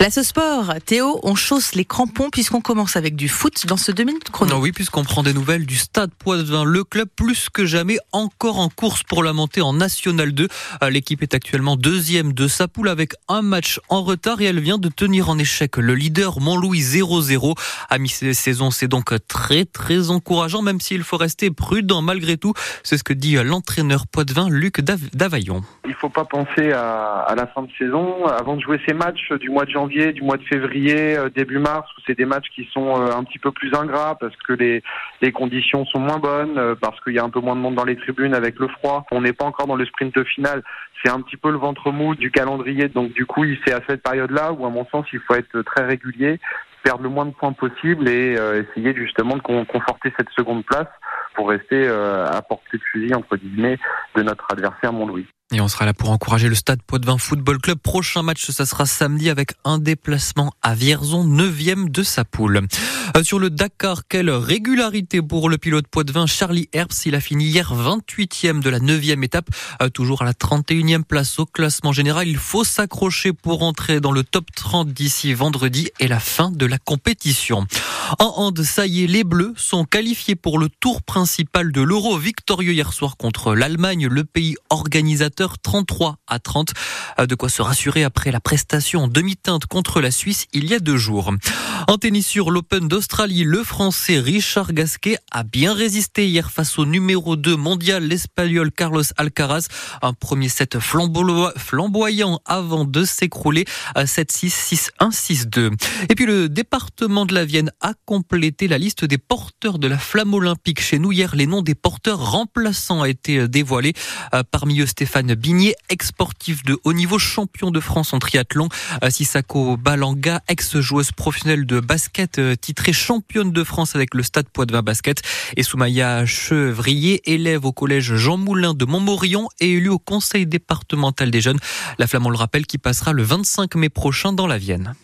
La ce sport, Théo, on chausse les crampons puisqu'on commence avec du foot dans ce 2 minutes chrono. oui, puisqu'on prend des nouvelles du Stade Poitvin, le club plus que jamais encore en course pour la montée en National 2. Euh, l'équipe est actuellement deuxième de sa poule avec un match en retard et elle vient de tenir en échec le leader Montlouis 0-0. À mi-saison, c'est donc très très encourageant, même s'il faut rester prudent malgré tout. C'est ce que dit l'entraîneur Poitvin, Luc Davaillon. Il ne faut pas penser à, à la fin de saison. Avant de jouer ces matchs du mois de janvier, du mois de février, euh, début mars, où c'est des matchs qui sont euh, un petit peu plus ingrats parce que les, les conditions sont moins bonnes, euh, parce qu'il y a un peu moins de monde dans les tribunes avec le froid. On n'est pas encore dans le sprint final. C'est un petit peu le ventre mou du calendrier. Donc du coup, c'est à cette période-là où, à mon sens, il faut être très régulier, perdre le moins de points possible et essayer justement de conforter cette seconde place pour rester à portée de fusil entre guillemets de notre adversaire Montlouis. Et on sera là pour encourager le Stade Poitvin Football Club. Prochain match, ça sera samedi avec un déplacement à Vierzon, 9 de sa poule. Euh, sur le Dakar, quelle régularité pour le pilote Poitvin Charlie Herbst. Il a fini hier 28e de la 9e étape, euh, toujours à la 31e place au classement général. Il faut s'accrocher pour entrer dans le top 30 d'ici vendredi et la fin de la compétition. En hand, ça y est, les Bleus sont qualifiés pour le tour principal de l'Euro, victorieux hier soir contre l'Allemagne, le pays organisateur 33 à 30. Euh, de quoi se rassurer après la prestation en demi-teinte contre la Suisse il y a deux jours. En tennis sur l'Open d'Australie, le Français Richard Gasquet a bien résisté hier face au numéro 2 mondial, l'Espagnol Carlos Alcaraz. Un premier set flamboyant avant de s'écrouler à 7-6, 6-1, 6-2. Et puis le département de la Vienne a complété la liste des porteurs de la flamme olympique. Chez nous, hier, les noms des porteurs remplaçants ont été dévoilés. Euh, parmi eux, Stéphane Bigné, ex-sportif de haut niveau, champion de France en triathlon. Euh, Sissako Balanga, ex-joueuse professionnelle basket, euh, titrée championne de France avec le Stade Poitvin Basket. Et Soumaya Chevrier, élève au collège Jean Moulin de Montmorillon et élu au conseil départemental des jeunes. La flamme, on le rappelle, qui passera le 25 mai prochain dans la Vienne.